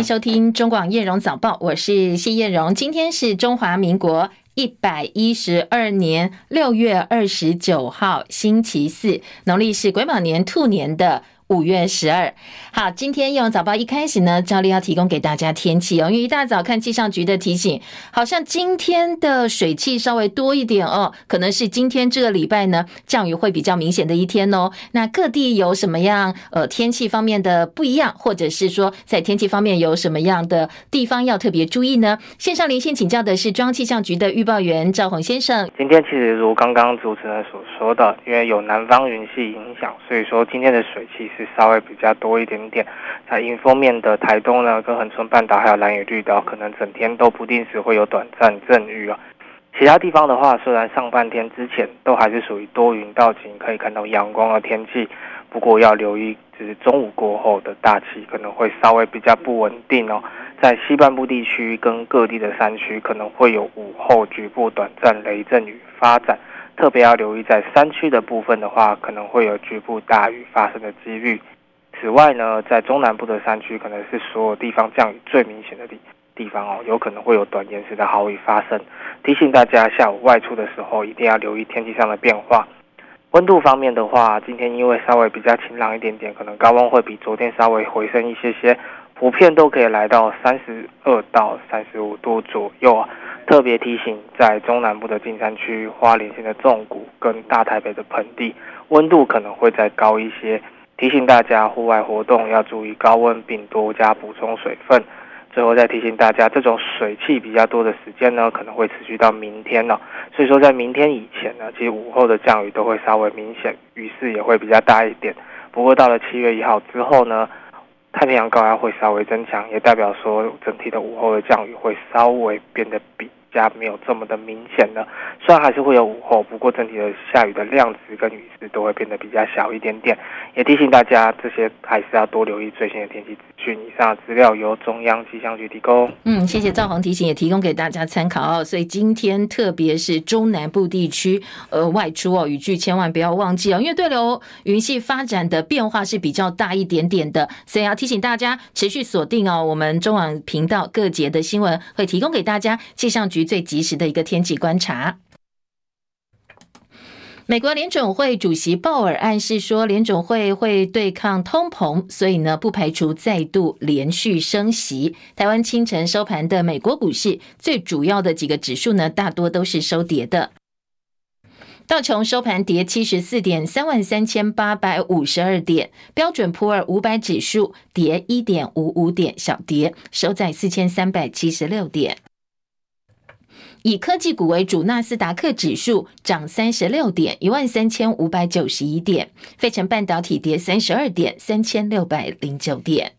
迎收听中广叶荣早报，我是谢叶荣。今天是中华民国一百一十二年六月二十九号，星期四，农历是癸卯年兔年的。五月十二，好，今天用早报一开始呢，照例要提供给大家天气哦，因为一大早看气象局的提醒，好像今天的水汽稍微多一点哦，可能是今天这个礼拜呢降雨会比较明显的一天哦。那各地有什么样呃天气方面的不一样，或者是说在天气方面有什么样的地方要特别注意呢？线上连线请教的是中气象局的预报员赵宏先生。今天其实如刚刚主持人所说的，因为有南方云系影响，所以说今天的水汽是。稍微比较多一点点，在迎风面的台东呢，跟恒春半岛还有兰屿绿岛，可能整天都不定时会有短暂阵雨啊。其他地方的话，虽然上半天之前都还是属于多云到晴，可以看到阳光的天气，不过要留意，就是中午过后的大气可能会稍微比较不稳定哦。在西半部地区跟各地的山区，可能会有午后局部短暂雷阵雨发展。特别要留意，在山区的部分的话，可能会有局部大雨发生的几率。此外呢，在中南部的山区，可能是所有地方降雨最明显的地地方哦，有可能会有短延时的豪雨发生。提醒大家，下午外出的时候一定要留意天气上的变化。温度方面的话，今天因为稍微比较晴朗一点点，可能高温会比昨天稍微回升一些些，普遍都可以来到三十二到三十五度左右啊。特别提醒，在中南部的金山区、花莲县的纵谷跟大台北的盆地，温度可能会再高一些。提醒大家，户外活动要注意高温，并多加补充水分。最后再提醒大家，这种水汽比较多的时间呢，可能会持续到明天呢。所以说，在明天以前呢，其实午后的降雨都会稍微明显，雨势也会比较大一点。不过到了七月一号之后呢，太平洋高压会稍微增强，也代表说整体的午后的降雨会稍微变得比。家没有这么的明显了，虽然还是会有午后，不过整体的下雨的量值跟雨势都会变得比较小一点点。也提醒大家，这些还是要多留意最新的天气资讯。以上资料由中央气象局提供。嗯，谢谢赵宏提醒，也提供给大家参考哦。所以今天特别是中南部地区，呃，外出哦，雨具千万不要忘记哦，因为对流云系发展的变化是比较大一点点的，所以要提醒大家持续锁定哦，我们中网频道各节的新闻会提供给大家气象局最及时的一个天气观察。美国联准会主席鲍尔暗示说，联准会会对抗通膨，所以呢，不排除再度连续升息。台湾清晨收盘的美国股市，最主要的几个指数呢，大多都是收跌的。道琼收盘跌七十四点，三万三千八百五十二点。标准普尔五百指数跌一点五五点，小跌，收在四千三百七十六点。以科技股为主，纳斯达克指数涨三十六点，一万三千五百九十一点；费城半导体跌三十二点，三千六百零九点。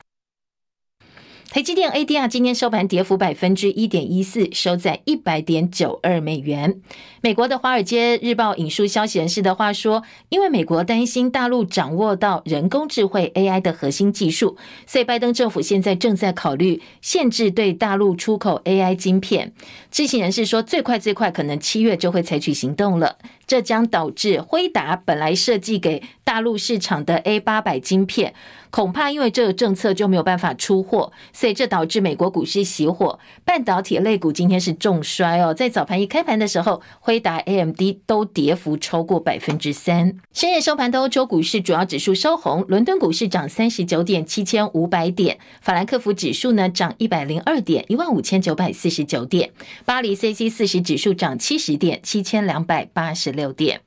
台积电 ADR 今天收盘跌幅百分之一点一四，收在一百点九二美元。美国的《华尔街日报》引述消息人士的话说，因为美国担心大陆掌握到人工智慧 AI 的核心技术，所以拜登政府现在正在考虑限制对大陆出口 AI 晶片。知情人士说，最快最快可能七月就会采取行动了。这将导致辉达本来设计给大陆市场的 A 八百晶片，恐怕因为这个政策就没有办法出货，所以这导致美国股市熄火，半导体类股今天是重摔哦。在早盘一开盘的时候，辉达、AMD 都跌幅超过百分之三。深夜收盘的欧洲股市主要指数收红，伦敦股市涨三十九点七千五百点，法兰克福指数呢涨一百零二点一万五千九百四十九点，巴黎 c c 四十指数涨七十点七千两百八十六。六点，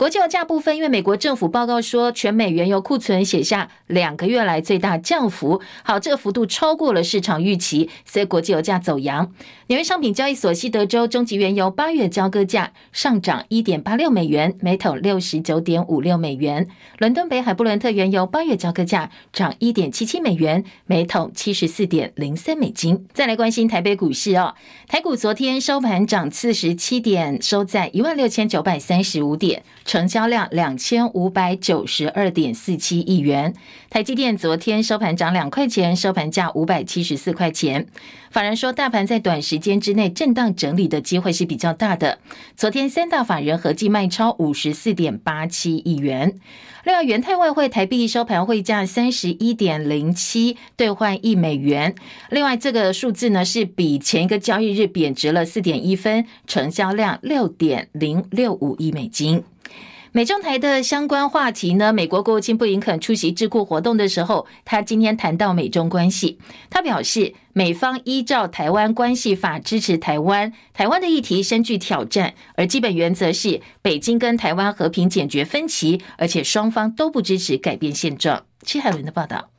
国际油价部分，因为美国政府报告说，全美原油库存写下两个月来最大降幅，好，这个幅度超过了市场预期，所以国际油价走扬。纽约商品交易所西德州中级原油八月交割价上涨一点八六美元，每桶六十九点五六美元。伦敦北海布伦特原油八月交割价涨一点七七美元，每桶七十四点零三美金。再来关心台北股市哦，台股昨天收盘涨四十七点，收在一万六千九百三十五点，成交量两千五百九十二点四七亿元。台积电昨天收盘涨两块钱，收盘价五百七十四块钱。法人说，大盘在短时间之内震荡整理的机会是比较大的。昨天三大法人合计卖超五十四点八七亿元。另外，元泰外汇台币收盘汇价三十一点零七兑换一美元。另外，这个数字呢是比前一个交易日贬值了四点一分，成交量六点零六五亿美金。美中台的相关话题呢，美国国务卿布林肯出席智库活动的时候，他今天谈到美中关系，他表示，美方依照《台湾关系法》支持台湾，台湾的议题深具挑战，而基本原则是北京跟台湾和平解决分歧，而且双方都不支持改变现状。戚海伦的报道。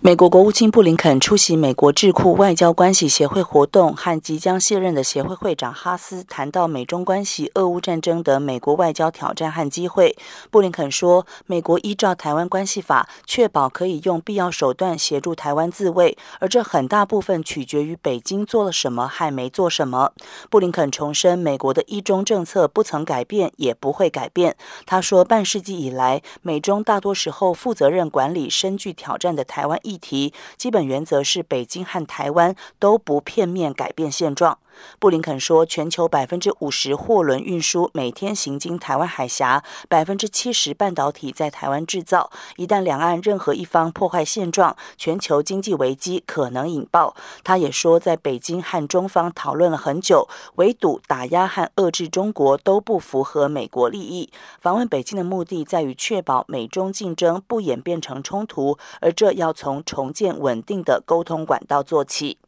美国国务卿布林肯出席美国智库外交关系协会活动，和即将卸任的协会会长哈斯谈到美中关系、俄乌战争的美国外交挑战和机会。布林肯说，美国依照《台湾关系法》，确保可以用必要手段协助台湾自卫，而这很大部分取决于北京做了什么还没做什么。布林肯重申，美国的一中政策不曾改变，也不会改变。他说，半世纪以来，美中大多时候负责任管理深具挑战的台湾。议题基本原则是，北京和台湾都不片面改变现状。布林肯说，全球百分之五十货轮运输每天行经台湾海峡，百分之七十半导体在台湾制造。一旦两岸任何一方破坏现状，全球经济危机可能引爆。他也说，在北京和中方讨论了很久，围堵、打压和遏制中国都不符合美国利益。访问北京的目的在于确保美中竞争不演变成冲突，而这要从重建稳定的沟通管道做起。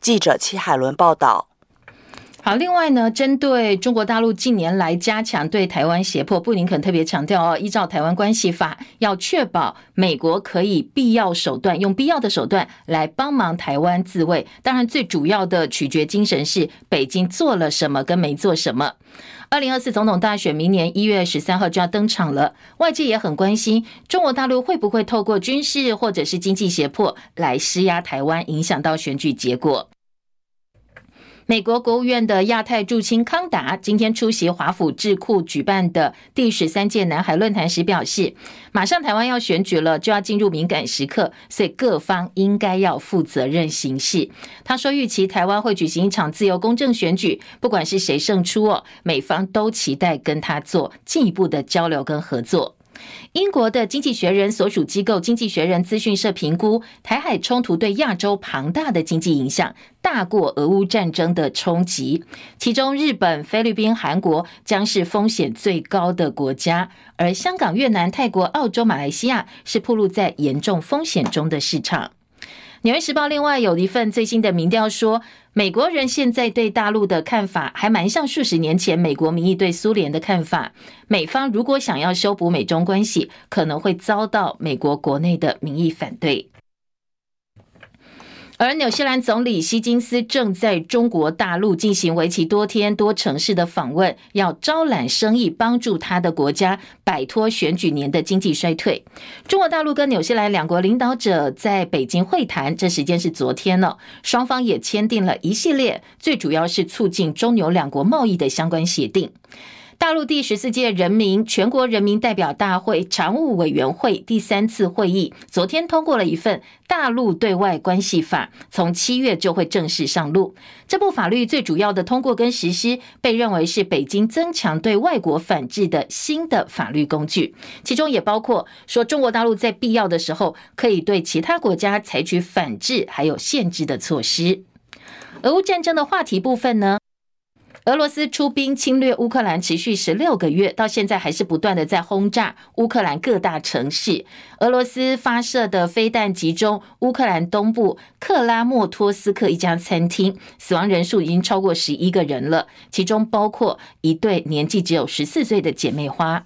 记者戚海伦报道。好，另外呢，针对中国大陆近年来加强对台湾胁迫，布林肯特别强调哦，依照台湾关系法，要确保美国可以必要手段，用必要的手段来帮忙台湾自卫。当然，最主要的取决精神是北京做了什么跟没做什么。二零二四总统大选明年一月十三号就要登场了，外界也很关心中国大陆会不会透过军事或者是经济胁迫来施压台湾，影响到选举结果。美国国务院的亚太驻青康达今天出席华府智库举办的第十三届南海论坛时表示，马上台湾要选举了，就要进入敏感时刻，所以各方应该要负责任行事。他说，预期台湾会举行一场自由公正选举，不管是谁胜出哦，美方都期待跟他做进一步的交流跟合作。英国的《经济学人》所属机构《经济学人》资讯社评估，台海冲突对亚洲庞大的经济影响大过俄乌战争的冲击，其中日本、菲律宾、韩国将是风险最高的国家，而香港、越南、泰国、澳洲、马来西亚是暴露在严重风险中的市场。《纽约时报》另外有一份最新的民调说，美国人现在对大陆的看法还蛮像数十年前美国民意对苏联的看法。美方如果想要修补美中关系，可能会遭到美国国内的民意反对。而纽西兰总理希金斯正在中国大陆进行为期多天多城市的访问，要招揽生意，帮助他的国家摆脱选举年的经济衰退。中国大陆跟纽西兰两国领导者在北京会谈，这时间是昨天了，双方也签订了一系列，最主要是促进中纽两国贸易的相关协定。大陆第十四届人民全国人民代表大会常务委员会第三次会议昨天通过了一份《大陆对外关系法》，从七月就会正式上路。这部法律最主要的通过跟实施，被认为是北京增强对外国反制的新的法律工具，其中也包括说中国大陆在必要的时候可以对其他国家采取反制还有限制的措施。俄乌战争的话题部分呢？俄罗斯出兵侵略乌克兰持续十六个月，到现在还是不断的在轰炸乌克兰各大城市。俄罗斯发射的飞弹集中乌克兰东部克拉莫托斯克一家餐厅，死亡人数已经超过十一个人了，其中包括一对年纪只有十四岁的姐妹花。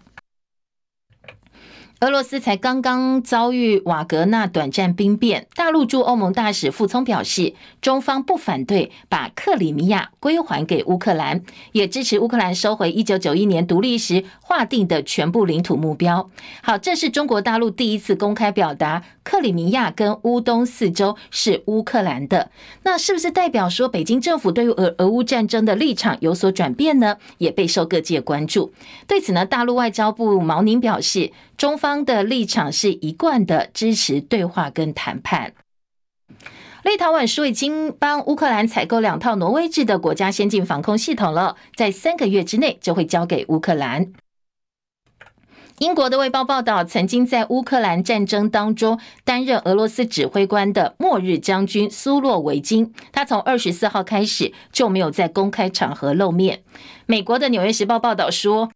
俄罗斯才刚刚遭遇瓦格纳短暂兵变，大陆驻欧盟大使傅聪表示，中方不反对把克里米亚归还给乌克兰，也支持乌克兰收回一九九一年独立时划定的全部领土目标。好，这是中国大陆第一次公开表达克里米亚跟乌东四州是乌克兰的。那是不是代表说北京政府对于俄俄乌战争的立场有所转变呢？也备受各界关注。对此呢，大陆外交部毛宁表示，中方的立场是一贯的支持对话跟谈判。立陶宛说已经帮乌克兰采购两套挪威制的国家先进防空系统了，在三个月之内就会交给乌克兰。英国的《卫报》报道，曾经在乌克兰战争当中担任俄罗斯指挥官的末日将军苏洛维金，他从二十四号开始就没有在公开场合露面。美国的《纽约时报》报道说，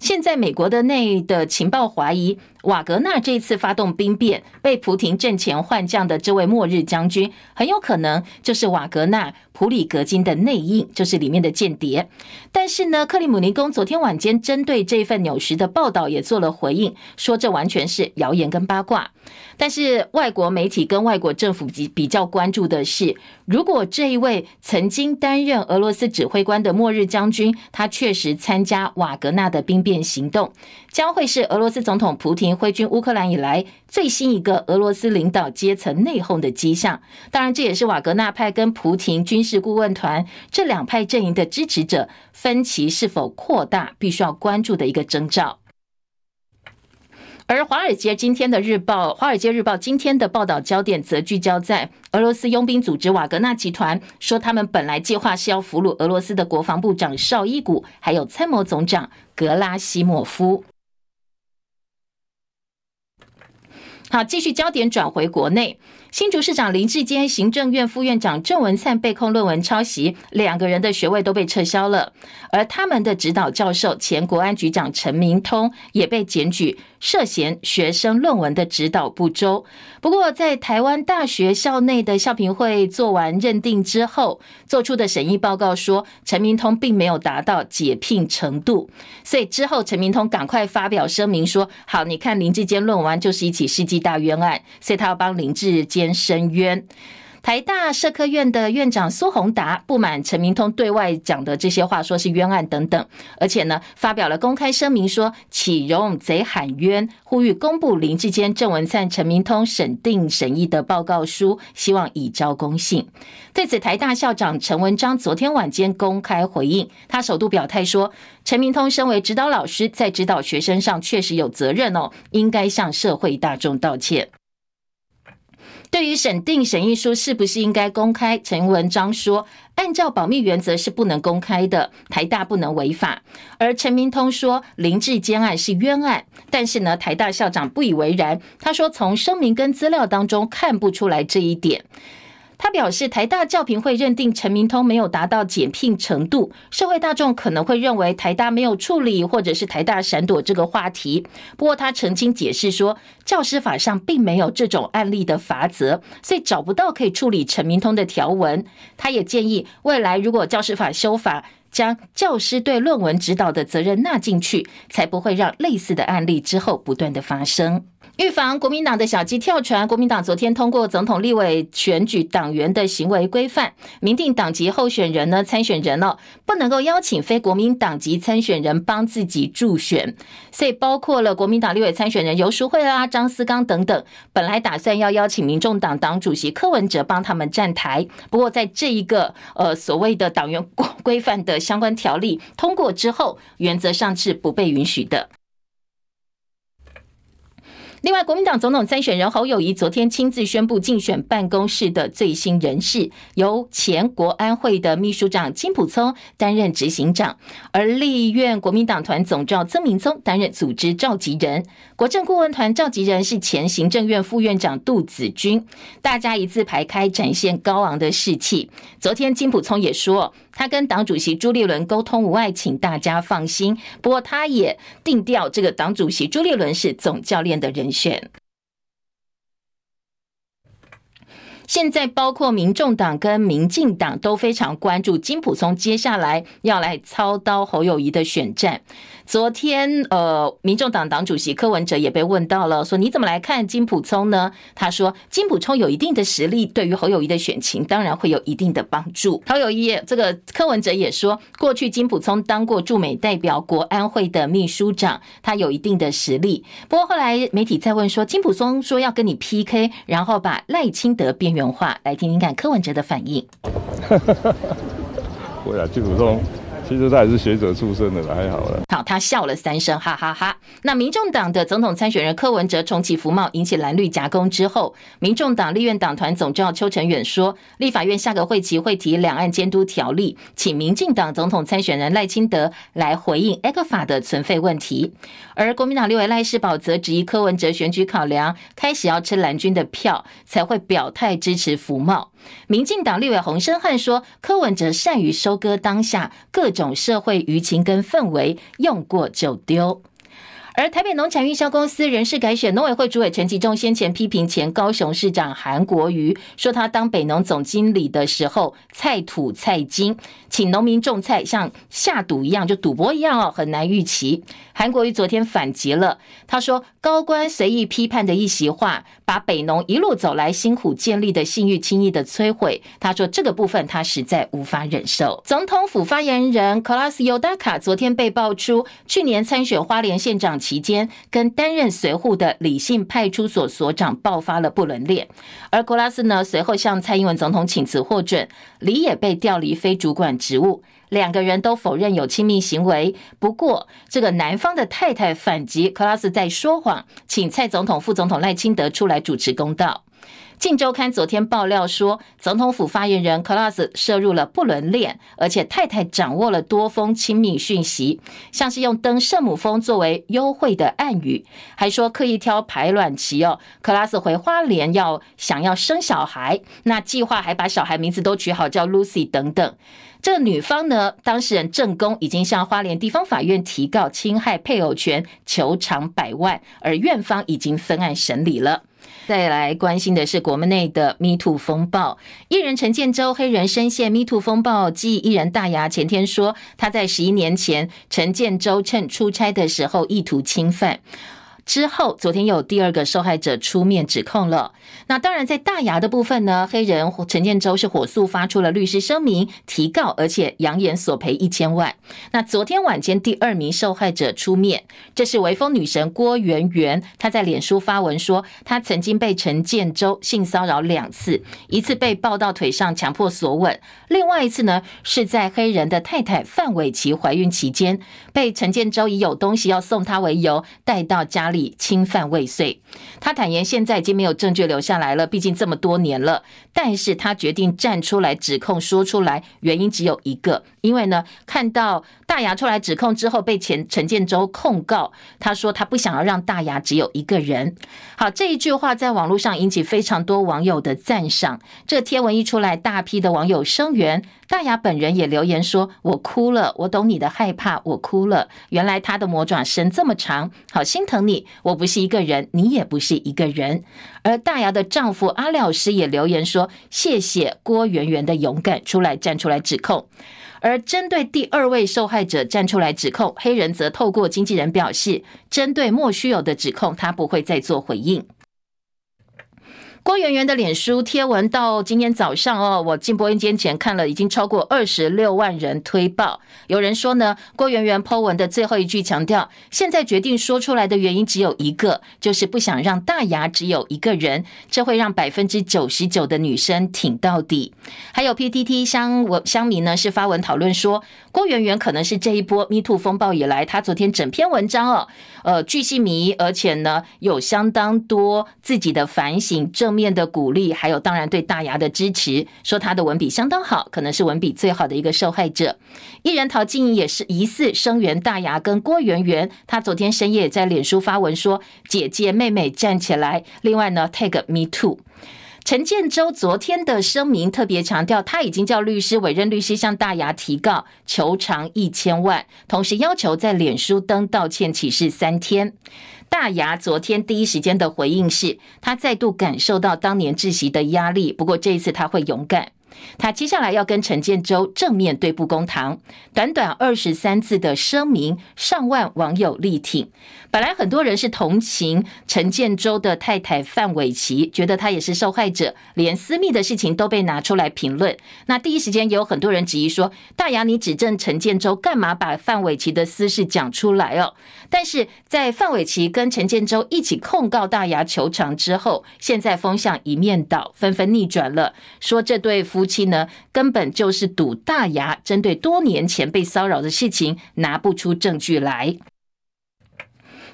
现在美国的内的情报怀疑。瓦格纳这次发动兵变，被普廷阵前换将的这位末日将军，很有可能就是瓦格纳普里格金的内应，就是里面的间谍。但是呢，克里姆林宫昨天晚间针对这份纽时的报道也做了回应，说这完全是谣言跟八卦。但是外国媒体跟外国政府比比较关注的是，如果这一位曾经担任俄罗斯指挥官的末日将军，他确实参加瓦格纳的兵变行动，将会是俄罗斯总统普廷挥军乌克兰以来最新一个俄罗斯领导阶层内讧的迹象，当然这也是瓦格纳派跟普廷军事顾问团这两派阵营的支持者分歧是否扩大，必须要关注的一个征兆。而华尔街今天的日报，华尔街日报今天的报道焦点则聚焦在俄罗斯佣兵组织瓦格纳集团，说他们本来计划是要俘虏俄罗斯的国防部长绍伊古，还有参谋总长格拉西莫夫。好，继续焦点转回国内。新竹市长林志坚、行政院副院长郑文灿被控论文抄袭，两个人的学位都被撤销了。而他们的指导教授前国安局长陈明通也被检举涉嫌学生论文的指导不周。不过，在台湾大学校内的校评会做完认定之后，做出的审议报告说，陈明通并没有达到解聘程度。所以之后，陈明通赶快发表声明说：“好，你看林志坚论文就是一起世纪大冤案，所以他要帮林志坚。”申冤，台大社科院的院长苏宏达不满陈明通对外讲的这些话，说是冤案等等，而且呢，发表了公开声明说启容贼喊冤，呼吁公布林志坚、郑文灿、陈明通审定审议的报告书，希望以昭公信。对此，台大校长陈文章昨天晚间公开回应，他首度表态说，陈明通身为指导老师，在指导学生上确实有责任哦，应该向社会大众道歉。对于审定审议书是不是应该公开，陈文章说，按照保密原则是不能公开的，台大不能违法。而陈明通说林志坚案是冤案，但是呢，台大校长不以为然，他说从声明跟资料当中看不出来这一点。他表示，台大教评会认定陈明通没有达到解聘程度，社会大众可能会认为台大没有处理，或者是台大闪躲这个话题。不过他澄清解释说，教师法上并没有这种案例的法则，所以找不到可以处理陈明通的条文。他也建议，未来如果教师法修法，将教师对论文指导的责任纳进去，才不会让类似的案例之后不断的发生。预防国民党的小鸡跳船，国民党昨天通过总统、立委选举党员的行为规范，明定党籍候选人呢，参选人呢，不能够邀请非国民党籍参选人帮自己助选，所以包括了国民党立委参选人游淑慧啦、张思刚等等，本来打算要邀请民众党党主席柯文哲帮他们站台，不过在这一个呃所谓的党员规范的相关条例通过之后，原则上是不被允许的。另外，国民党总统参选人侯友谊昨天亲自宣布竞选办公室的最新人事，由前国安会的秘书长金普聪担任执行长，而立院国民党团总召曾明宗担任组织召集人，国政顾问团召集人是前行政院副院长杜子君，大家一字排开，展现高昂的士气。昨天金普聪也说，他跟党主席朱立伦沟通无碍，请大家放心。不过，他也定调这个党主席朱立伦是总教练的人选。现在包括民众党跟民进党都非常关注金溥聪接下来要来操刀侯友谊的选战。昨天，呃，民众党党主席柯文哲也被问到了，说你怎么来看金溥聪呢？他说，金溥聪有一定的实力，对于侯友谊的选情当然会有一定的帮助。侯友谊这个柯文哲也说，过去金溥聪当过驻美代表、国安会的秘书长，他有一定的实力。不过后来媒体在问说，金溥聪说要跟你 PK，然后把赖清德边缘化，来听听看柯文哲的反应。我呀，金溥聪。其实他也是学者出身的了，还好了。好，他笑了三声，哈哈哈哈。那民众党的总统参选人柯文哲重启服贸，引起蓝绿夹攻之后，民众党立院党团总召邱成远说，立法院下个会期会提两岸监督条例，请民进党总统参选人赖清德来回应 ECFA 的存废问题。而国民党立委赖士葆则质疑柯文哲选举考量，开始要吃蓝军的票，才会表态支持服贸。民进党立委洪申翰说，柯文哲善于收割当下各种社会舆情跟氛围，用过就丢。而台北农产运销公司人事改选，农委会主委陈吉仲先前批评前高雄市长韩国瑜，说他当北农总经理的时候菜土菜金，请农民种菜像下赌一样，就赌博一样哦，很难预期。韩国瑜昨天反击了，他说高官随意批判的一席话，把北农一路走来辛苦建立的信誉轻易的摧毁。他说这个部分他实在无法忍受。总统府发言人 Kolas Yodaka 昨天被爆出，去年参选花莲县长期间，跟担任随护的李姓派出所所长爆发了不伦恋，而格拉斯呢，随后向蔡英文总统请辞获准，李也被调离非主管职务，两个人都否认有亲密行为。不过，这个男方的太太反击，格拉斯在说谎，请蔡总统、副总统赖清德出来主持公道。《镜周刊》昨天爆料说，总统府发言人 Claus 涉入了不伦恋，而且太太掌握了多封亲密讯息，像是用登圣母峰作为幽会的暗语，还说刻意挑排卵期哦。Claus 回花莲要想要生小孩，那计划还把小孩名字都取好叫 Lucy 等等。这个女方呢，当事人正宫已经向花莲地方法院提告侵害配偶权，求偿百万，而院方已经分案审理了。再来关心的是国门内的 me to 风暴，艺人陈建州黑人深陷 me to 风暴，继艺人大牙前天说他在十一年前陈建州趁出差的时候意图侵犯。之后，昨天有第二个受害者出面指控了。那当然，在大牙的部分呢，黑人陈建州是火速发出了律师声明提告，而且扬言索赔一千万。那昨天晚间，第二名受害者出面，这是微风女神郭圆圆，她在脸书发文说，她曾经被陈建州性骚扰两次，一次被抱到腿上强迫索吻，另外一次呢是在黑人的太太范玮琪怀孕期间，被陈建州以有东西要送她为由带到家里。侵犯未遂，他坦言现在已经没有证据留下来了，毕竟这么多年了。但是他决定站出来指控，说出来原因只有一个，因为呢，看到大牙出来指控之后被前陈建州控告，他说他不想要让大牙只有一个人。好，这一句话在网络上引起非常多网友的赞赏。这贴文一出来，大批的网友声援。大牙本人也留言说：“我哭了，我懂你的害怕，我哭了。原来他的魔爪伸这么长，好心疼你。我不是一个人，你也不是一个人。”而大牙的丈夫阿廖师也留言说：“谢谢郭圆圆的勇敢，出来站出来指控。”而针对第二位受害者站出来指控，黑人则透过经纪人表示：“针对莫须有的指控，他不会再做回应。”郭圆圆的脸书贴文到今天早上哦，我进播音间前看了，已经超过二十六万人推爆。有人说呢，郭圆圆 po 文的最后一句强调，现在决定说出来的原因只有一个，就是不想让大牙只有一个人，这会让百分之九十九的女生挺到底。还有 PTT 乡我乡民呢是发文讨论说，郭圆圆可能是这一波 MeToo 风暴以来，他昨天整篇文章哦，呃，巨细靡，而且呢有相当多自己的反省正面的鼓励，还有当然对大牙的支持，说他的文笔相当好，可能是文笔最好的一个受害者。艺人陶晶莹也是疑似声援大牙跟郭圆圆，他昨天深夜在脸书发文说：“姐姐妹妹站起来。”另外呢，tag me too。陈建州昨天的声明特别强调，他已经叫律师委任律师向大牙提告，求偿一千万，同时要求在脸书登道歉启事三天。大牙昨天第一时间的回应是，他再度感受到当年窒息的压力，不过这一次他会勇敢。他接下来要跟陈建州正面对簿公堂，短短二十三字的声明，上万网友力挺。本来很多人是同情陈建州的太太范玮琪，觉得他也是受害者，连私密的事情都被拿出来评论。那第一时间也有很多人质疑说：“大牙，你指证陈建州，干嘛把范玮琪的私事讲出来哦？”但是在范玮琪跟陈建州一起控告大牙求偿之后，现在风向一面倒，纷纷逆转了，说这对夫夫妻呢根本就是赌大牙针对多年前被骚扰的事情拿不出证据来。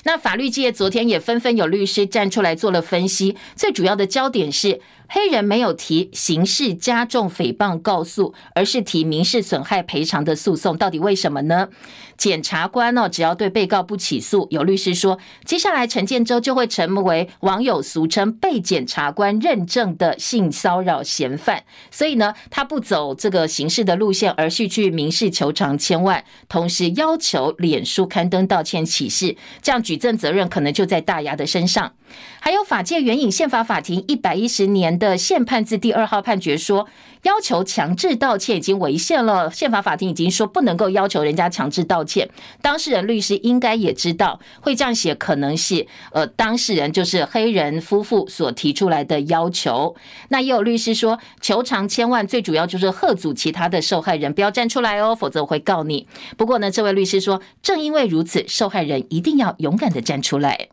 那法律界昨天也纷纷有律师站出来做了分析，最主要的焦点是。黑人没有提刑事加重诽谤告诉，而是提民事损害赔偿的诉讼，到底为什么呢？检察官哦，只要对被告不起诉，有律师说，接下来陈建州就会成为网友俗称被检察官认证的性骚扰嫌犯，所以呢，他不走这个刑事的路线，而是去民事求偿千万，同时要求脸书刊登道歉启事，这样举证责任可能就在大牙的身上。还有法界援引宪法法庭一百一十年的宪判字第二号判决说，要求强制道歉已经违宪了。宪法法庭已经说不能够要求人家强制道歉。当事人律师应该也知道会这样写，可能是呃当事人就是黑人夫妇所提出来的要求。那也有律师说，求偿千万最主要就是吓阻其他的受害人不要站出来哦，否则我会告你。不过呢，这位律师说，正因为如此，受害人一定要勇敢的站出来。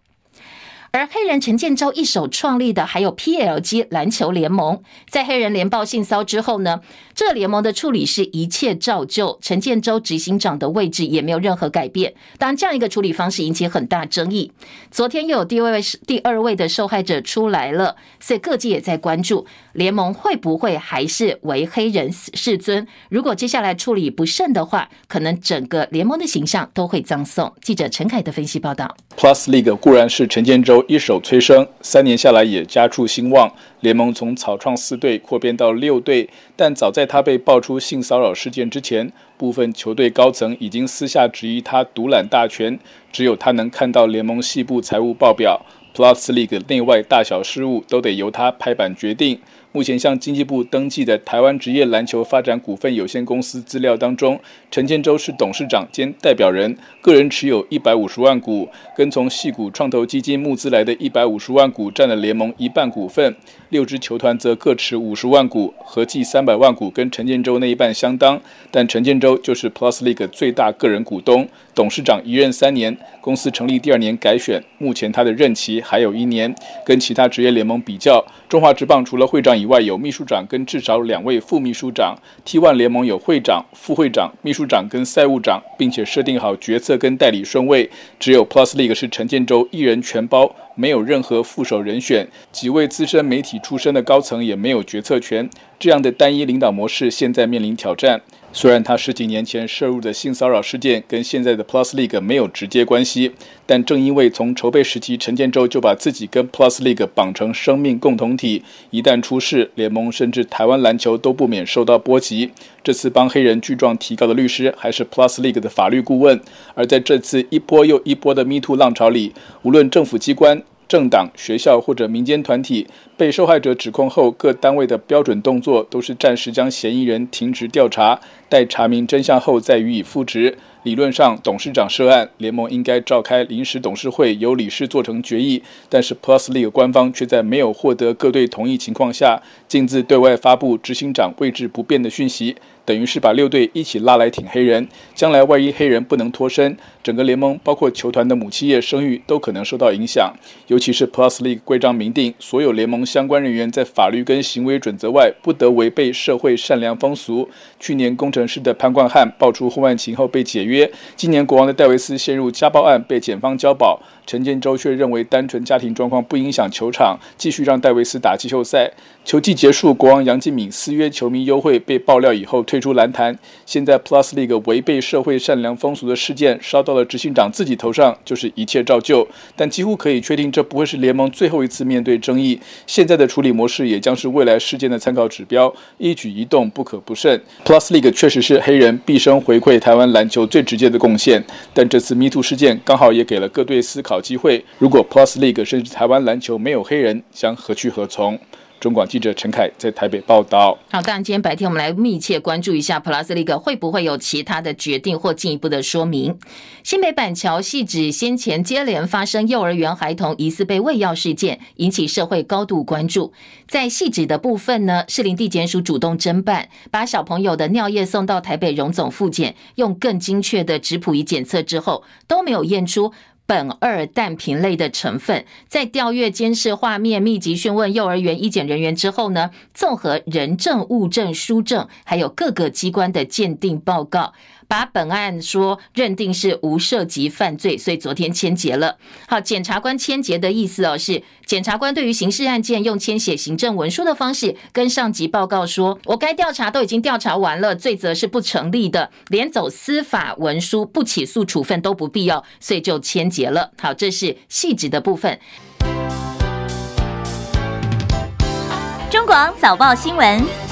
而黑人陈建州一手创立的还有 PLG 篮球联盟，在黑人联报性骚之后呢，这联盟的处理是一切照旧，陈建州执行长的位置也没有任何改变。当然，这样一个处理方式引起很大争议。昨天又有第二位第二位的受害者出来了，所以各界也在关注联盟会不会还是为黑人世尊？如果接下来处理不慎的话，可能整个联盟的形象都会葬送。记者陈凯的分析报道。Plus League 固然是陈建州一手催生，三年下来也家畜兴旺，联盟从草创四队扩编到六队。但早在他被爆出性骚扰事件之前，部分球队高层已经私下质疑他独揽大权，只有他能看到联盟系部财务报表。Plus League 内外大小事务都得由他拍板决定。目前向经济部登记的台湾职业篮球发展股份有限公司资料当中，陈建州是董事长兼代表人，个人持有一百五十万股，跟从系股创投基金募资来的一百五十万股占了联盟一半股份，六支球团则各持五十万股，合计三百万股，跟陈建州那一半相当。但陈建州就是 Plus League 最大个人股东，董事长一任三年，公司成立第二年改选，目前他的任期还有一年。跟其他职业联盟比较，中华职棒除了会长以外有秘书长跟至少两位副秘书长，T1 联盟有会长、副会长、秘书长跟赛务长，并且设定好决策跟代理顺位。只有 Plus League 是陈建州一人全包，没有任何副手人选，几位资深媒体出身的高层也没有决策权。这样的单一领导模式现在面临挑战。虽然他十几年前涉入的性骚扰事件跟现在的 Plus League 没有直接关系，但正因为从筹备时期陈建州就把自己跟 Plus League 绑成生命共同体，一旦出事，联盟甚至台湾篮球都不免受到波及。这次帮黑人具状提高的律师还是 Plus League 的法律顾问。而在这次一波又一波的 Me Too 浪潮里，无论政府机关、政党、学校或者民间团体被受害者指控后，各单位的标准动作都是暂时将嫌疑人停职调查，待查明真相后再予以复职。理论上，董事长涉案，联盟应该召开临时董事会，由理事做成决议。但是 Plus League 官方却在没有获得各队同意情况下，径自对外发布执行长位置不变的讯息。等于是把六队一起拉来挺黑人，将来万一黑人不能脱身，整个联盟包括球团的母企业声誉都可能受到影响。尤其是 Plus League 规章明定，所有联盟相关人员在法律跟行为准则外，不得违背社会善良风俗。去年工程师的潘冠汉爆出婚外情后被解约，今年国王的戴维斯陷入家暴案被检方交保，陈建州却认为单纯家庭状况不影响球场，继续让戴维斯打季后赛。球季结束，国王杨敬敏私约球迷优惠被爆料以后退。退出篮坛。现在 Plus League 违背社会善良风俗的事件烧到了执行长自己头上，就是一切照旧。但几乎可以确定，这不会是联盟最后一次面对争议。现在的处理模式也将是未来事件的参考指标，一举一动不可不慎。Plus League 确实是黑人毕生回馈台湾篮球最直接的贡献，但这次 Me Too 事件刚好也给了各队思考机会。如果 Plus League 甚至台湾篮球没有黑人，将何去何从？中广记者陈凯在台北报道。好，当然今天白天我们来密切关注一下 Plus League 会不会有其他的决定或进一步的说明。新北板桥汐止先前接连发生幼儿园孩童疑似被喂药事件，引起社会高度关注。在汐止的部分呢，士林地检署主动侦办，把小朋友的尿液送到台北荣总复检，用更精确的质谱仪检测之后，都没有验出。苯二氮平类的成分，在调阅监视画面、密集讯问幼儿园医检人员之后呢，综合人证、物证、书证，还有各个机关的鉴定报告。把本案说认定是无涉及犯罪，所以昨天签结了。好，检察官签结的意思哦，是检察官对于刑事案件用签写行政文书的方式跟上级报告说，我该调查都已经调查完了，罪责是不成立的，连走司法文书不起诉处分都不必要，所以就签结了。好，这是细致的部分。中广早报新闻。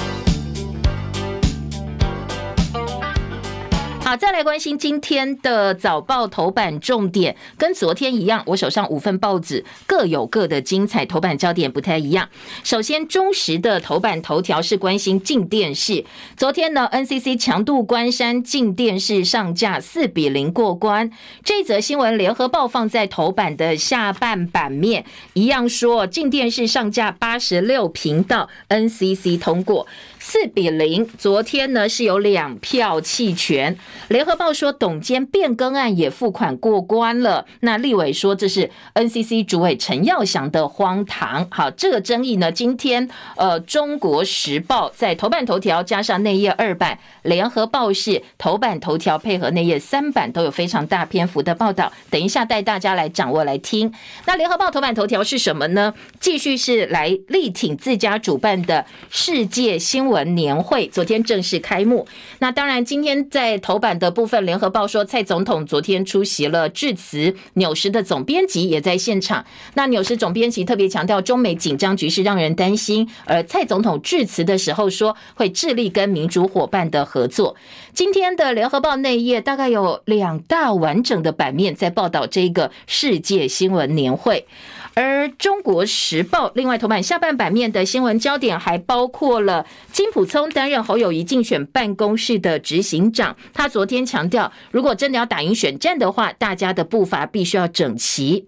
好，再来关心今天的早报头版重点，跟昨天一样，我手上五份报纸各有各的精彩，头版焦点不太一样。首先，中时的头版头条是关心镜电视，昨天呢，NCC 强度关山镜电视上架四比零过关，这则新闻联合报放在头版的下半版面，一样说镜电视上架八十六频道，NCC 通过。四比零，昨天呢是有两票弃权。联合报说董监变更案也付款过关了。那立委说这是 NCC 主委陈耀祥的荒唐。好，这个争议呢，今天呃中国时报在头版头条加上内页二版，联合报是头版头条配合内页三版都有非常大篇幅的报道。等一下带大家来掌握来听。那联合报头版头条是什么呢？继续是来力挺自家主办的世界新闻。文年会昨天正式开幕。那当然，今天在头版的部分，联合报说蔡总统昨天出席了致辞，纽时的总编辑也在现场。那纽时总编辑特别强调，中美紧张局势让人担心。而蔡总统致辞的时候说，会致力跟民主伙伴的合作。今天的联合报内页大概有两大完整的版面在报道这个世界新闻年会。而中国时报另外头版下半版面的新闻焦点还包括了金普聪担任侯友宜竞选办公室的执行长，他昨天强调，如果真的要打赢选战的话，大家的步伐必须要整齐。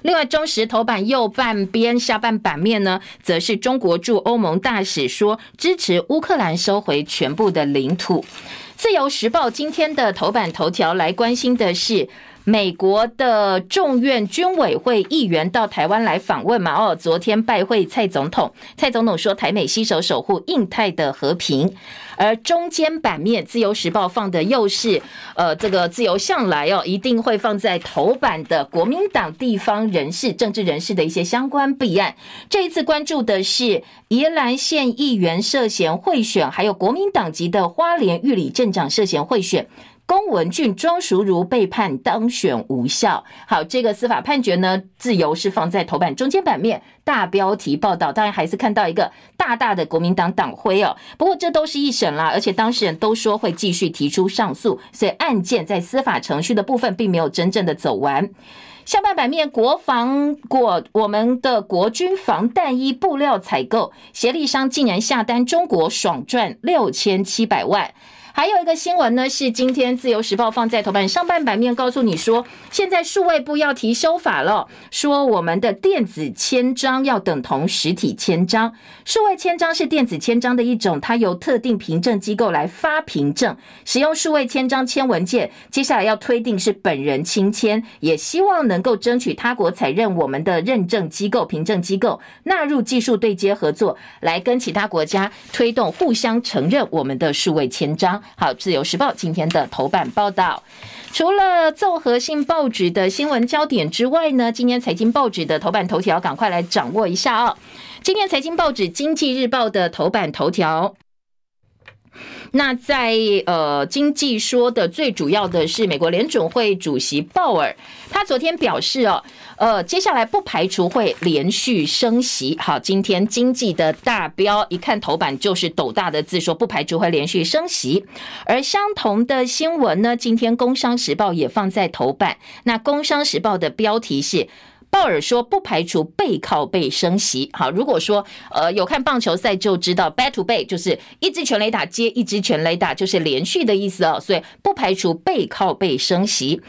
另外，中时头版右半边下半版面呢，则是中国驻欧盟大使说支持乌克兰收回全部的领土。自由时报今天的头版头条来关心的是。美国的众院军委会议员到台湾来访问嘛？哦，昨天拜会蔡总统，蔡总统说台美携手守护印太的和平。而中间版面，自由时报放的又是呃，这个自由向来哦，一定会放在头版的国民党地方人士、政治人士的一些相关弊案。这一次关注的是宜兰县议员涉嫌贿选，还有国民党籍的花莲玉里镇长涉嫌贿选。龚文俊、庄淑如被判当选无效。好，这个司法判决呢，自由是放在头版中间版面大标题报道，当然还是看到一个大大的国民党党徽哦。不过这都是一审啦，而且当事人都说会继续提出上诉，所以案件在司法程序的部分并没有真正的走完。下半版面，国防国我们的国军防弹衣布料采购协力商竟然下单中国，爽赚六千七百万。还有一个新闻呢，是今天自由时报放在头版上半版面，告诉你说，现在数位部要提修法了，说我们的电子签章要等同实体签章，数位签章是电子签章的一种，它由特定凭证机构来发凭证，使用数位签章签文件，接下来要推定是本人亲签，也希望能够争取他国采认我们的认证机构、凭证机构纳入技术对接合作，来跟其他国家推动互相承认我们的数位签章。好，自由时报今天的头版报道，除了综合性报纸的新闻焦点之外呢，今天财经报纸的头版头条，赶快来掌握一下哦。今天财经报纸《经济日报》的头版头条。那在呃经济说的最主要的是美国联准会主席鲍尔，他昨天表示哦，呃，接下来不排除会连续升息。好，今天经济的大标一看头版就是斗大的字，说不排除会连续升息。而相同的新闻呢，今天《工商时报》也放在头版。那《工商时报》的标题是。鲍尔说不排除背靠背升席。好，如果说呃有看棒球赛就知道，back to back 就是一支全垒打接一支全垒打，就是连续的意思哦。所以不排除背靠背升席。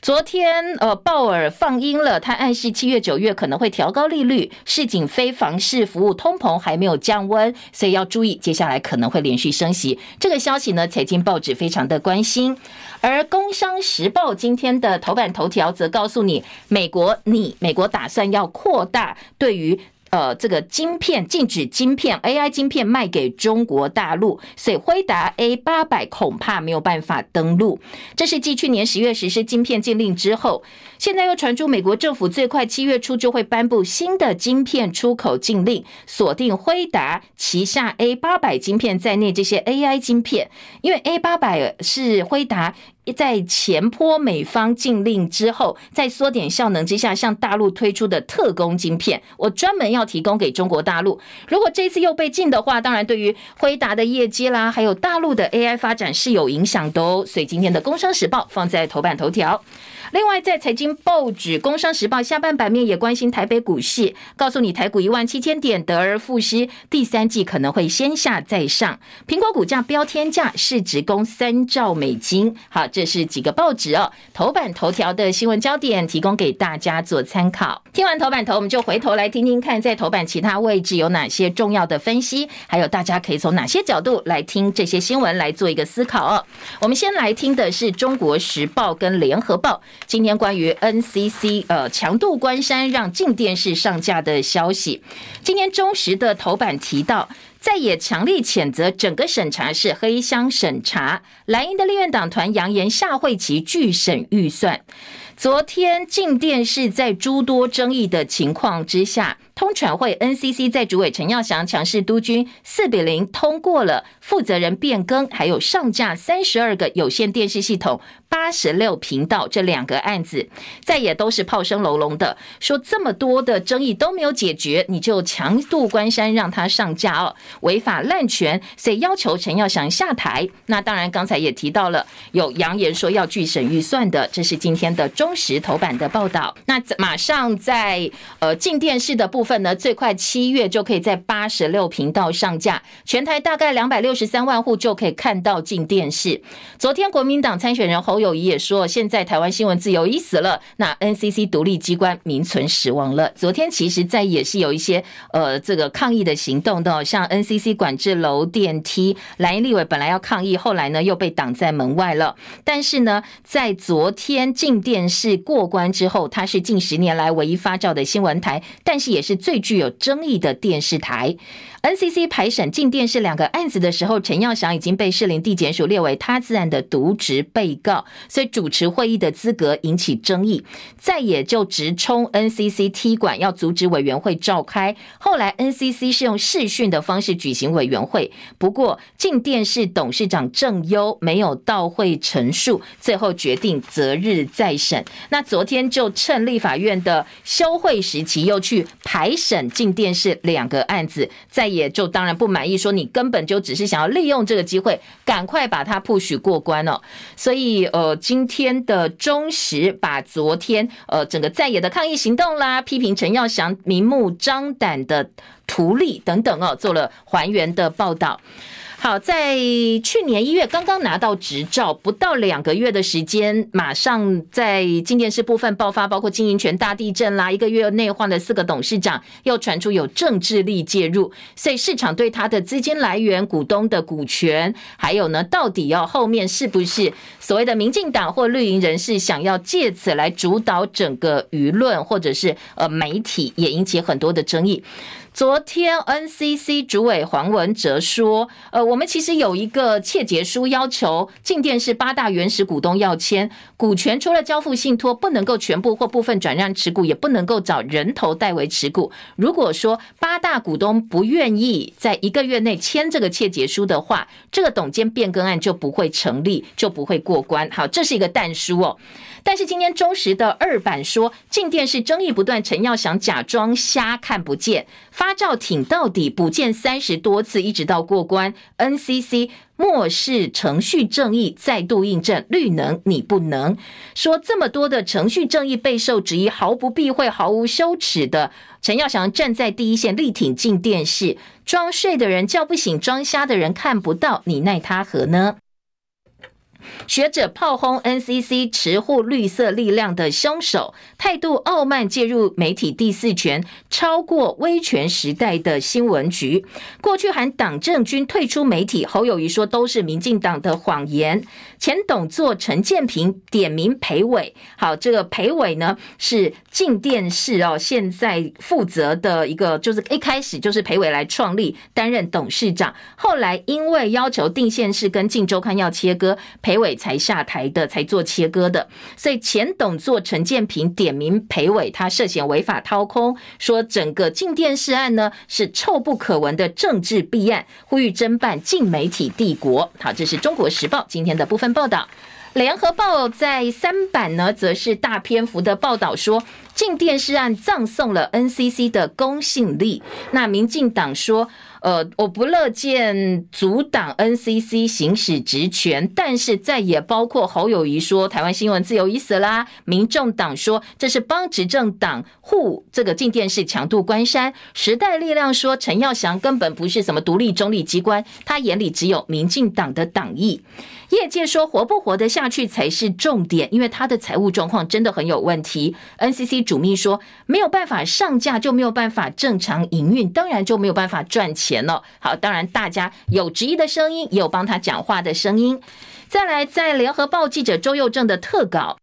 昨天，呃，鲍尔放鹰了，他暗示七月、九月可能会调高利率，市井非房市服务通膨还没有降温，所以要注意，接下来可能会连续升息。这个消息呢，财经报纸非常的关心。而《工商时报》今天的头版头条则告诉你，美国你美国打算要扩大对于。呃，这个晶片禁止晶片 AI 晶片卖给中国大陆，所以辉达 A 八百恐怕没有办法登陆。这是继去年十月实施晶片禁令之后，现在又传出美国政府最快七月初就会颁布新的晶片出口禁令，锁定辉达旗下 A 八百晶片在内这些 AI 晶片，因为 A 八百是辉达。在前坡美方禁令之后，在缩减效能之下，向大陆推出的特供晶片，我专门要提供给中国大陆。如果这次又被禁的话，当然对于辉达的业绩啦，还有大陆的 AI 发展是有影响的哦。所以今天的《工商时报》放在头版头条。另外，在财经报纸《工商时报》下半版面也关心台北股市，告诉你台股一万七千点得而复失，第三季可能会先下再上。苹果股价飙天价，市值攻三兆美金。好，这是几个报纸哦，头版头条的新闻焦点，提供给大家做参考。听完头版头，我们就回头来听听看，在头版其他位置有哪些重要的分析，还有大家可以从哪些角度来听这些新闻来做一个思考哦。我们先来听的是《中国时报》跟《联合报》。今天关于 NCC 呃强渡关山让静电视上架的消息，今天中时的头版提到，在也强力谴责整个审查是黑箱审查，蓝营的立院党团扬言下会期拒审预算。昨天静电视在诸多争议的情况之下，通传会 NCC 在主委陈耀祥强势督军，四比零通过了负责人变更，还有上架三十二个有线电视系统。八十六频道这两个案子，再也都是炮声隆隆的，说这么多的争议都没有解决，你就强渡关山让他上架哦，违法滥权，所以要求陈耀祥下台。那当然，刚才也提到了有扬言说要拒审预算的，这是今天的中时头版的报道。那马上在呃进电视的部分呢，最快七月就可以在八十六频道上架，全台大概两百六十三万户就可以看到进电视。昨天国民党参选人侯。友宜也说，现在台湾新闻自由已死了，那 NCC 独立机关名存实亡了。昨天其实，在也是有一些呃这个抗议的行动的，像 NCC 管制楼电梯，蓝营立委本来要抗议，后来呢又被挡在门外了。但是呢，在昨天进电视过关之后，它是近十年来唯一发照的新闻台，但是也是最具有争议的电视台。NCC 排审静电视两个案子的时候，陈耀祥已经被士林地检署列为他自案的渎职被告，所以主持会议的资格引起争议。再也就直冲 NCC 踢馆，要阻止委员会召开。后来 NCC 是用视讯的方式举行委员会，不过静电视董事长郑优没有到会陈述，最后决定择日再审。那昨天就趁立法院的休会时期，又去排审静电视两个案子，在。也就当然不满意，说你根本就只是想要利用这个机会，赶快把它 push 过关哦。所以呃，今天的中时把昨天呃整个在野的抗议行动啦，批评陈耀祥明目张胆的图利等等哦，做了还原的报道。好，在去年一月刚刚拿到执照，不到两个月的时间，马上在静电视部分爆发，包括经营权大地震啦，一个月内换了四个董事长，又传出有政治力介入，所以市场对他的资金来源、股东的股权，还有呢，到底要后面是不是所谓的民进党或绿营人士想要借此来主导整个舆论，或者是呃媒体，也引起很多的争议。昨天 NCC 主委黄文哲说：“呃，我们其实有一个切结书，要求静电是八大原始股东要签股权，除了交付信托，不能够全部或部分转让持股，也不能够找人头代为持股。如果说八大股东不愿意在一个月内签这个切结书的话，这个董监变更案就不会成立，就不会过关。好，这是一个但书哦。但是今天中时的二版说，静电是争议不断，陈耀祥假装瞎看不见，发照挺到底，补件三十多次，一直到过关。NCC 漠视程序正义，再度印证绿能你不能。说这么多的程序正义备受质疑，毫不避讳，毫无羞耻的陈耀祥站在第一线力挺进电视，装睡的人叫不醒，装瞎的人看不到，你奈他何呢？学者炮轰 NCC 持护绿色力量的凶手，态度傲慢，介入媒体第四权，超过威权时代的新闻局。过去喊党政军退出媒体，侯友宜说都是民进党的谎言。前董座陈建平点名裴伟，好，这个裴伟呢是静电视哦，现在负责的一个，就是一开始就是裴伟来创立，担任董事长，后来因为要求定县市跟镜周刊要切割，裴伟才下台的，才做切割的，所以前董座陈建平点名裴伟，他涉嫌违法掏空，说整个静电视案呢是臭不可闻的政治弊案，呼吁侦办静媒体帝国。好，这是中国时报今天的部分。报道，联合报在三版呢，则是大篇幅的报道说，静电视案葬送了 NCC 的公信力。那民进党说。呃，我不乐见阻挡 NCC 行使职权，但是再也包括侯友谊说台湾新闻自由已死啦，民众党说这是帮执政党护这个静电视强渡关山，时代力量说陈耀祥根本不是什么独立中立机关，他眼里只有民进党的党意。业界说活不活得下去才是重点，因为他的财务状况真的很有问题。NCC 主秘说没有办法上架就没有办法正常营运，当然就没有办法赚钱。钱了，好，当然大家有质疑的声音，也有帮他讲话的声音。再来，在联合报记者周佑正的特稿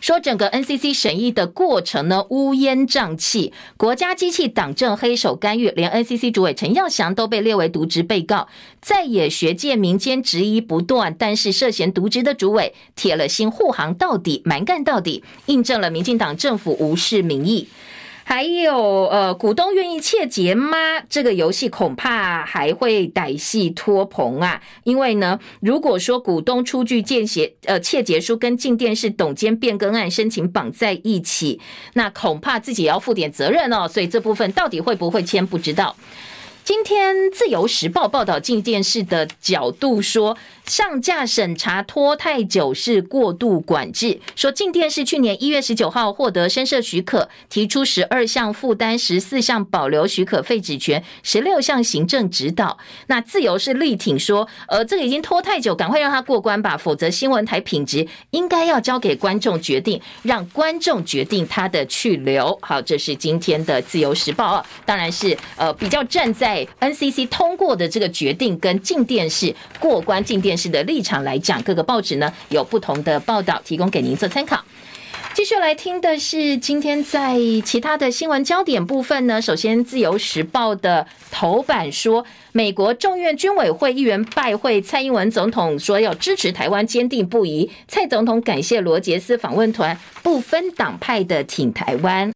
说，整个 NCC 审议的过程呢，乌烟瘴气，国家机器党政黑手干预，连 NCC 主委陈耀祥都被列为渎职被告，在野学界民间质疑不断，但是涉嫌渎职的主委铁了心护航到底，蛮干到底，印证了民进党政府无视民意。还有呃，股东愿意切结吗？这个游戏恐怕还会歹戏拖棚啊！因为呢，如果说股东出具见血呃切结书跟进电视董监变更案申请绑在一起，那恐怕自己要负点责任哦。所以这部分到底会不会签，不知道。今天自由时报报道进电视的角度说，上架审查拖太久是过度管制。说静电视去年一月十九号获得声设许可，提出十二项负担，十四项保留许可废止权，十六项行政指导。那自由是力挺说，呃，这个已经拖太久，赶快让它过关吧，否则新闻台品质应该要交给观众决定，让观众决定它的去留。好，这是今天的自由时报啊，当然是呃比较站在。NCC 通过的这个决定跟静电视过关，静电视的立场来讲，各个报纸呢有不同的报道，提供给您做参考。继续来听的是今天在其他的新闻焦点部分呢。首先，《自由时报》的头版说，美国众院军委会议员拜会蔡英文总统，说要支持台湾，坚定不移。蔡总统感谢罗杰斯访问团，不分党派的挺台湾。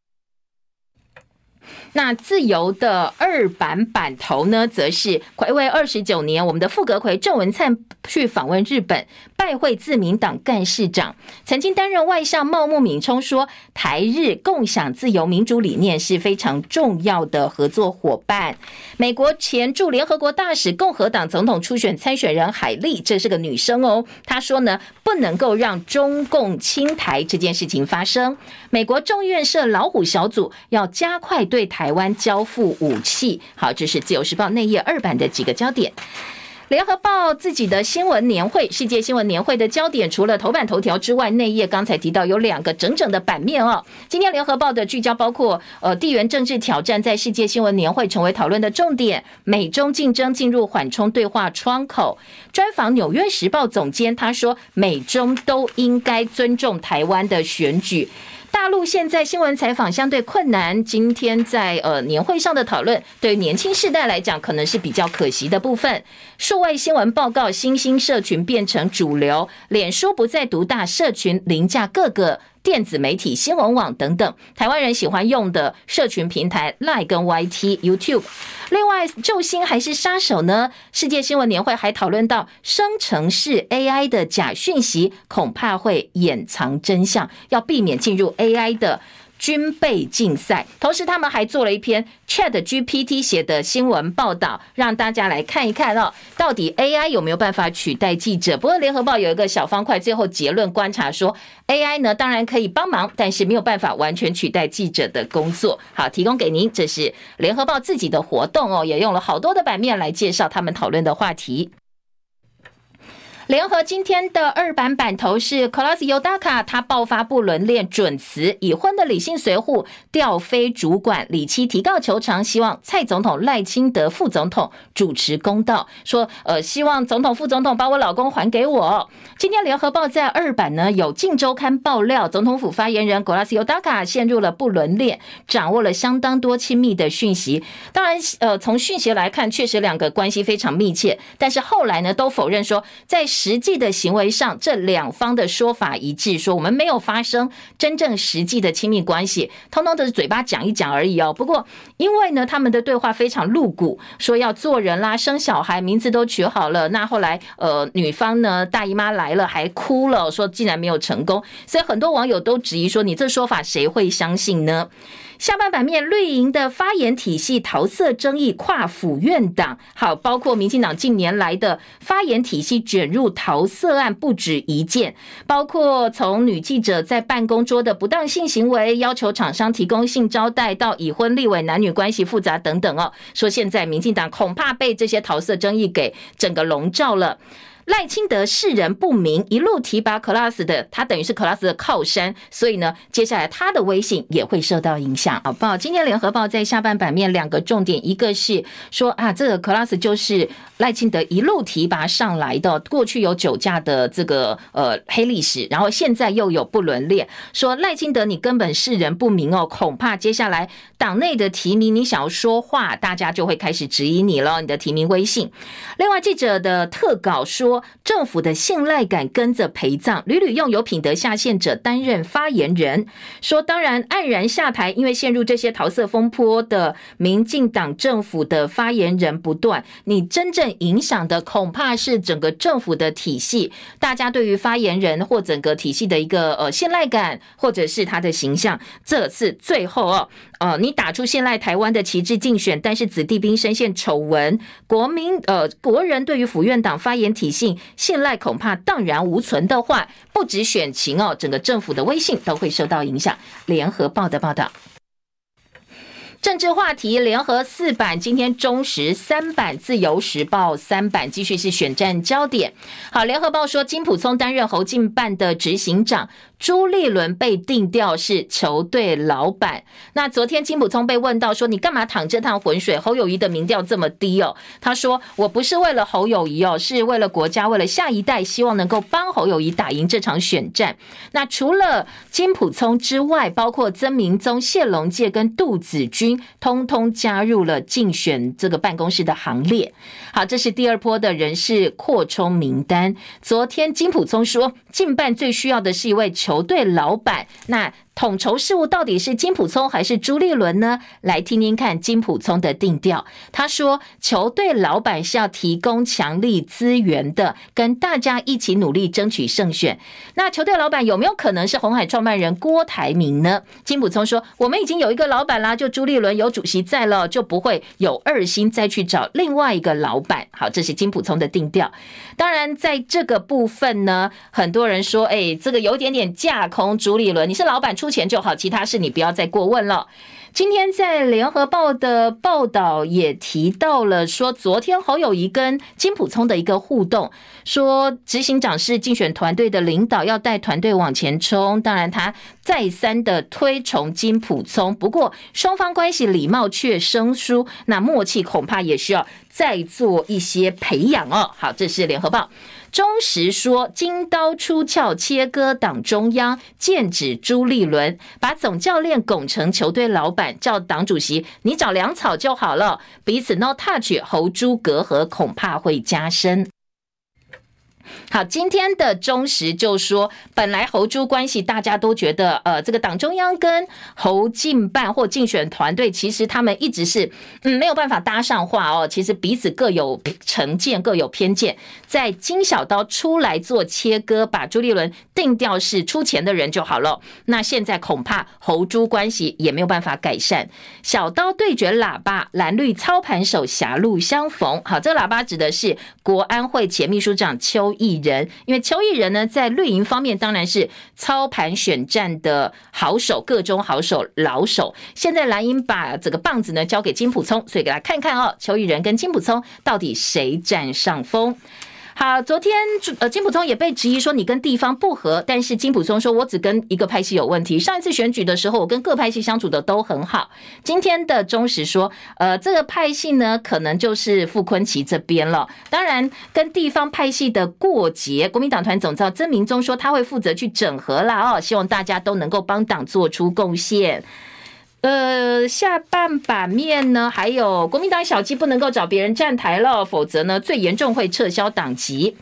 那自由的二版版头呢，则是睽违二十九年，我们的副阁揆郑文灿去访问日本，拜会自民党干事长。曾经担任外相茂木敏充说，台日共享自由民主理念是非常重要的合作伙伴。美国前驻联合国大使、共和党总统初选参选人海莉，这是个女生哦，她说呢，不能够让中共侵台这件事情发生。美国众院设老虎小组，要加快对台。台湾交付武器，好，这是自由时报内页二版的几个焦点。联合报自己的新闻年会，世界新闻年会的焦点，除了头版头条之外，内页刚才提到有两个整整的版面哦。今天联合报的聚焦包括，呃，地缘政治挑战在世界新闻年会成为讨论的重点，美中竞争进入缓冲对话窗口。专访纽约时报总监，他说，美中都应该尊重台湾的选举。大陆现在新闻采访相对困难，今天在呃年会上的讨论，对年轻世代来讲，可能是比较可惜的部分。数位新闻报告，新兴社群变成主流，脸书不再独大，社群凌驾各个。电子媒体、新闻网等等，台湾人喜欢用的社群平台，Line 跟 YT、YouTube。另外，救星还是杀手呢？世界新闻年会还讨论到生成式 AI 的假讯息，恐怕会掩藏真相，要避免进入 AI 的。军备竞赛，同时他们还做了一篇 Chat GPT 写的新闻报道，让大家来看一看哦，到底 AI 有没有办法取代记者？不过联合报有一个小方块，最后结论观察说，AI 呢当然可以帮忙，但是没有办法完全取代记者的工作。好，提供给您，这是联合报自己的活动哦，也用了好多的版面来介绍他们讨论的话题。联合今天的二版版头是 Kolas Yodaka，他爆发不伦恋准辞，已婚的李姓随扈调飞主管，李妻提告求偿，希望蔡总统赖清德副总统主持公道，说呃希望总统副总统把我老公还给我。今天联合报在二版呢有镜周刊爆料，总统府发言人 Kolas Yodaka 陷入了不伦恋，掌握了相当多亲密的讯息。当然呃从讯息来看，确实两个关系非常密切，但是后来呢都否认说在。实际的行为上，这两方的说法一致，说我们没有发生真正实际的亲密关系，通通都是嘴巴讲一讲而已哦。不过，因为呢，他们的对话非常露骨，说要做人啦，生小孩，名字都取好了。那后来，呃，女方呢，大姨妈来了还哭了，说竟然没有成功，所以很多网友都质疑说，你这说法谁会相信呢？下半版面，绿营的发言体系桃色争议跨府院党，好，包括民进党近年来的发言体系卷入桃色案不止一件，包括从女记者在办公桌的不当性行为，要求厂商提供性招待，到已婚立委男女关系复杂等等哦，说现在民进党恐怕被这些桃色争议给整个笼罩了。赖清德世人不明，一路提拔 Kolas 的，他等于是 Kolas 的靠山，所以呢，接下来他的威信也会受到影响。好，不好今天联合报在下半版面两个重点，一个是说啊，这个 Kolas 就是赖清德一路提拔上来的，过去有酒驾的这个呃黑历史，然后现在又有不伦恋，说赖清德你根本世人不明哦，恐怕接下来党内的提名你想要说话，大家就会开始质疑你了，你的提名威信。另外记者的特稿说。政府的信赖感跟着陪葬，屡屡用有品德下线者担任发言人，说当然黯然下台，因为陷入这些桃色风波的民进党政府的发言人不断，你真正影响的恐怕是整个政府的体系，大家对于发言人或整个体系的一个呃信赖感，或者是他的形象，这次最后哦，呃，你打出信赖台湾的旗帜竞选，但是子弟兵深陷丑闻，国民呃国人对于府院党发言体系。信赖恐怕荡然无存的话，不止选情哦，整个政府的威信都会受到影响。联合报的报道。政治话题，联合四版，今天中时三版，自由时报三版，继续是选战焦点。好，联合报说金普聪担任侯进办的执行长。朱立伦被定调是球队老板。那昨天金溥聪被问到说：“你干嘛淌这趟浑水？”侯友谊的民调这么低哦，他说：“我不是为了侯友谊哦，是为了国家，为了下一代，希望能够帮侯友谊打赢这场选战。”那除了金溥聪之外，包括曾明宗、谢龙介跟杜子君，通通加入了竞选这个办公室的行列。好，这是第二波的人事扩充名单。昨天金溥聪说，竞办最需要的是一位。球队老板，那。统筹事务到底是金普聪还是朱立伦呢？来听听看金普聪的定调。他说，球队老板是要提供强力资源的，跟大家一起努力争取胜选。那球队老板有没有可能是红海创办人郭台铭呢？金普聪说，我们已经有一个老板啦，就朱立伦有主席在了，就不会有二心再去找另外一个老板。好，这是金普聪的定调。当然，在这个部分呢，很多人说，哎，这个有点点架空朱立伦，你是老板出。出钱就好，其他事你不要再过问了。今天在联合报的报道也提到了，说昨天侯友谊跟金普聪的一个互动，说执行长是竞选团队的领导，要带团队往前冲。当然，他再三的推崇金普聪，不过双方关系礼貌却生疏，那默契恐怕也需要再做一些培养哦。好，这是联合报。中时说，金刀出鞘切割党中央，剑指朱立伦，把总教练拱成球队老板，叫党主席你找粮草就好了，彼此 no touch，侯朱隔阂恐怕会加深。好，今天的中时就说，本来侯朱关系大家都觉得，呃，这个党中央跟侯进办或竞选团队，其实他们一直是嗯没有办法搭上话哦。其实彼此各有成见，各有偏见。在金小刀出来做切割，把朱立伦定调是出钱的人就好了。那现在恐怕侯朱关系也没有办法改善。小刀对决喇叭，蓝绿操盘手狭路相逢。好，这个喇叭指的是国安会前秘书长邱毅人，因为邱毅人呢，在绿营方面当然是操盘选战的好手，各中好手、老手。现在蓝营把这个棒子呢交给金普聪，所以给他看看哦，邱毅人跟金普聪到底谁占上风？好，昨天呃，金溥聪也被质疑说你跟地方不合，但是金溥聪说，我只跟一个派系有问题。上一次选举的时候，我跟各派系相处的都很好。今天的中实说，呃，这个派系呢，可能就是傅崐萁这边了。当然，跟地方派系的过节，国民党团总召曾铭宗说他会负责去整合啦哦，希望大家都能够帮党做出贡献。呃，下半版面呢，还有国民党小鸡不能够找别人站台了，否则呢，最严重会撤销党籍。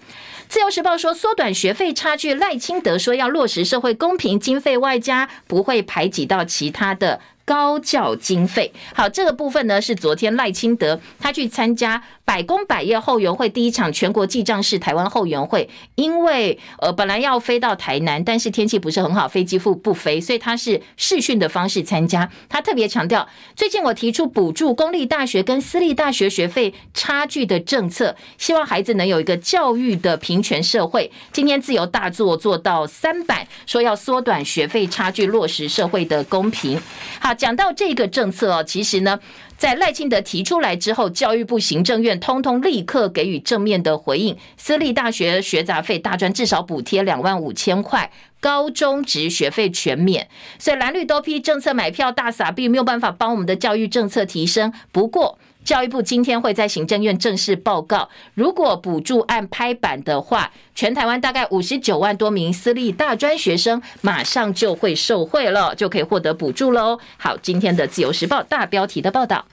自由时报说，缩短学费差距，赖清德说要落实社会公平，经费外加不会排挤到其他的。高教经费，好，这个部分呢是昨天赖清德他去参加百工百业后援会第一场全国记账式台湾后援会，因为呃本来要飞到台南，但是天气不是很好，飞机不不飞，所以他是视讯的方式参加。他特别强调，最近我提出补助公立大学跟私立大学学费差距的政策，希望孩子能有一个教育的平权社会。今天自由大作做到三版，说要缩短学费差距，落实社会的公平。好。讲到这个政策哦，其实呢，在赖清德提出来之后，教育部行政院通通立刻给予正面的回应。私立大学学杂费大专至少补贴两万五千块，高中职学费全免。所以蓝绿都批政策买票大撒币，没有办法帮我们的教育政策提升。不过，教育部今天会在行政院正式报告，如果补助案拍板的话，全台湾大概五十九万多名私立大专学生马上就会受惠了，就可以获得补助喽。好，今天的自由时报大标题的报道。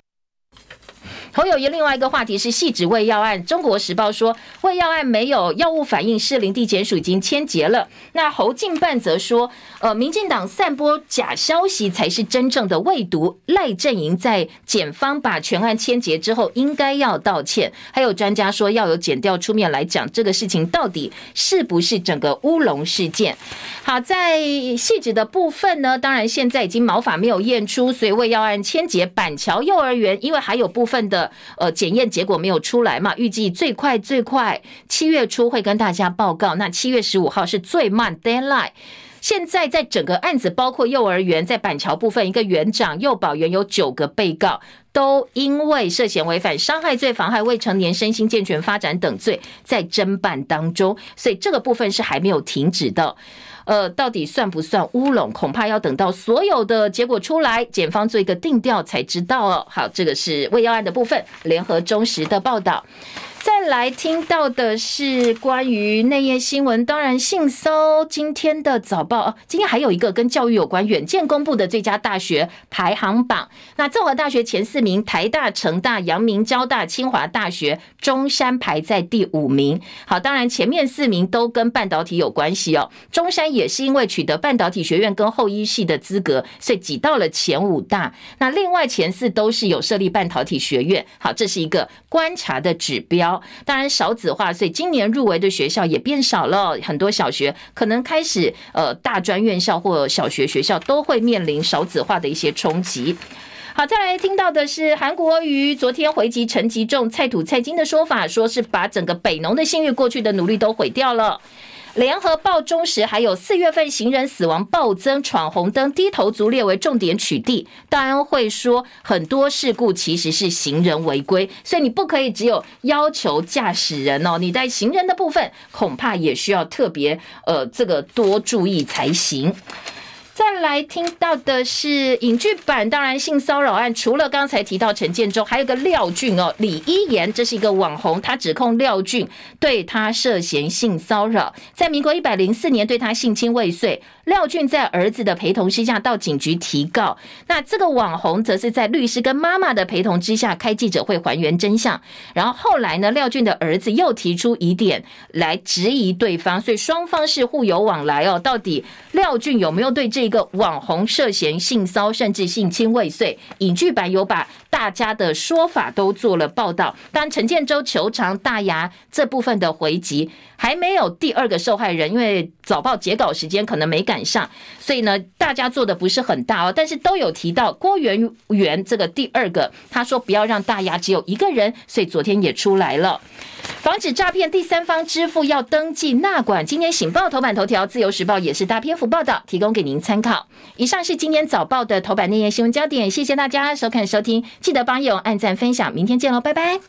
侯友宜另外一个话题是细致胃药案，中国时报说胃药案没有药物反应，士林地检署已经签结了。那侯进办则说，呃，民进党散播假消息才是真正的喂毒。赖阵营在检方把全案签结之后，应该要道歉。还有专家说要有检调出面来讲这个事情到底是不是整个乌龙事件。好，在细致的部分呢，当然现在已经毛发没有验出，所以胃药案签结板桥幼儿园，因为还有部分的。呃，检验结果没有出来嘛？预计最快最快七月初会跟大家报告。那七月十五号是最慢 deadline。现在在整个案子，包括幼儿园在板桥部分，一个园长、幼保员有九个被告，都因为涉嫌违反伤害罪、妨害未成年身心健全发展等罪，在侦办当中。所以这个部分是还没有停止的。呃，到底算不算乌龙？恐怕要等到所有的结果出来，检方做一个定调才知道哦。好，这个是未要案的部分，联合中时的报道。再来听到的是关于内页新闻，当然信骚今天的早报，今天还有一个跟教育有关，远见公布的最佳大学排行榜。那综合大学前四名，台大、成大、阳明、交大、清华大学、中山排在第五名。好，当然前面四名都跟半导体有关系哦。中山也是因为取得半导体学院跟后医系的资格，所以挤到了前五大。那另外前四都是有设立半导体学院。好，这是一个观察的指标。当然少子化，所以今年入围的学校也变少了，很多小学可能开始呃大专院校或小学学校都会面临少子化的一些冲击。好，再来听到的是韩国瑜昨天回击陈吉仲、蔡土、蔡金的说法，说是把整个北农的信誉过去的努力都毁掉了。联合报中时还有四月份行人死亡暴增，闯红灯低头族列为重点取缔。大安会说很多事故其实是行人违规，所以你不可以只有要求驾驶人哦，你在行人的部分恐怕也需要特别呃这个多注意才行。再来听到的是影剧版，当然性骚扰案，除了刚才提到陈建州，还有个廖俊哦，李一言，这是一个网红，他指控廖俊对他涉嫌性骚扰，在民国一百零四年对他性侵未遂，廖俊在儿子的陪同之下到警局提告，那这个网红则是在律师跟妈妈的陪同之下开记者会还原真相，然后后来呢，廖俊的儿子又提出疑点来质疑对方，所以双方是互有往来哦，到底廖俊有没有对这？一个网红涉嫌性骚甚至性侵未遂，影剧版有把大家的说法都做了报道。当陈建州求偿大牙这部分的回击还没有第二个受害人，因为早报截稿时间可能没赶上，所以呢，大家做的不是很大哦。但是都有提到郭媛媛这个第二个，他说不要让大牙只有一个人，所以昨天也出来了。防止诈骗，第三方支付要登记纳管。今天《醒报》头版头条，《自由时报》也是大篇幅报道，提供给您参考。以上是今天早报的头版内页新闻焦点，谢谢大家收看收听，记得帮友按赞分享，明天见喽，拜拜。